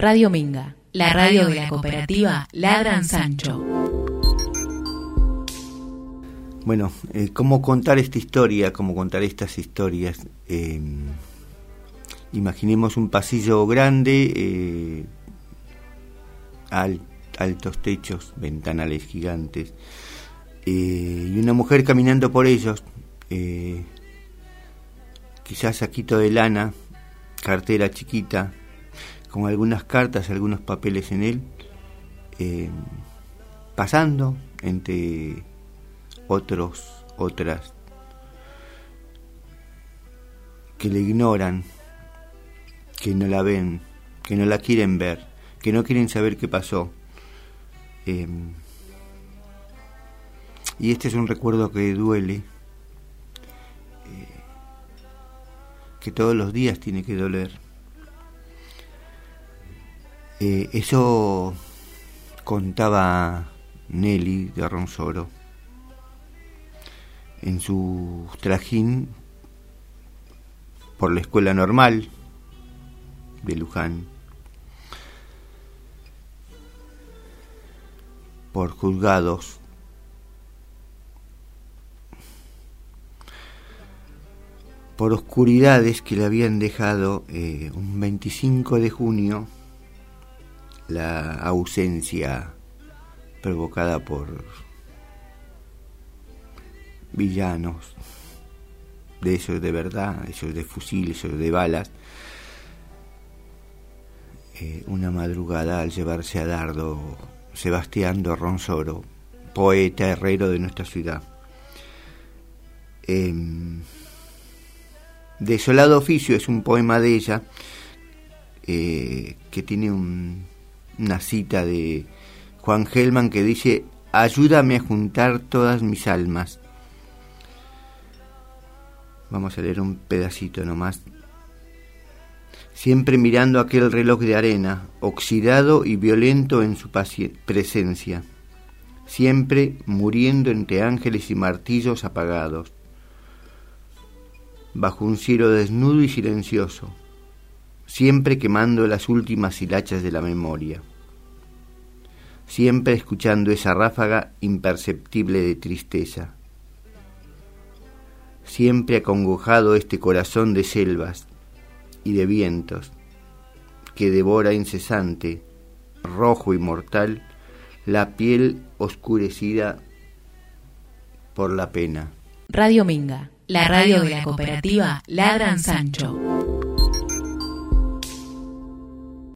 Radio Minga, la radio de la cooperativa Ladran Sancho. Bueno, eh, ¿cómo contar esta historia? ¿Cómo contar estas historias? Eh, imaginemos un pasillo grande, eh, altos techos, ventanales gigantes, y una mujer caminando por ellos, quizás saquito de lana, cartera chiquita, con algunas cartas, algunos papeles en él, pasando entre otros, otras, que le ignoran, que no la ven, que no la quieren ver, que no quieren saber qué pasó. Em, y este es un recuerdo que duele, eh, que todos los días tiene que doler. Eh, eso contaba Nelly de Ronsoro en su trajín por la escuela normal de Luján, por juzgados, por oscuridades que le habían dejado eh, un 25 de junio la ausencia provocada por villanos, de esos de verdad, esos de fusil, esos de balas. Eh, una madrugada al llevarse a dardo Sebastián de Ronsoro, poeta herrero de nuestra ciudad. Eh, Desolado oficio es un poema de ella eh, que tiene una cita de Juan Gelman que dice, ayúdame a juntar todas mis almas Vamos a leer un pedacito nomás. Siempre mirando aquel reloj de arena, oxidado y violento en su presencia. Siempre muriendo entre ángeles y martillos apagados. Bajo un cielo desnudo y silencioso. Siempre quemando las últimas hilachas de la memoria. Siempre escuchando esa ráfaga imperceptible de tristeza siempre acongojado este corazón de selvas y de vientos, que devora incesante, rojo y mortal, la piel oscurecida por la pena. Radio Minga, la radio de la cooperativa Ladran Sancho.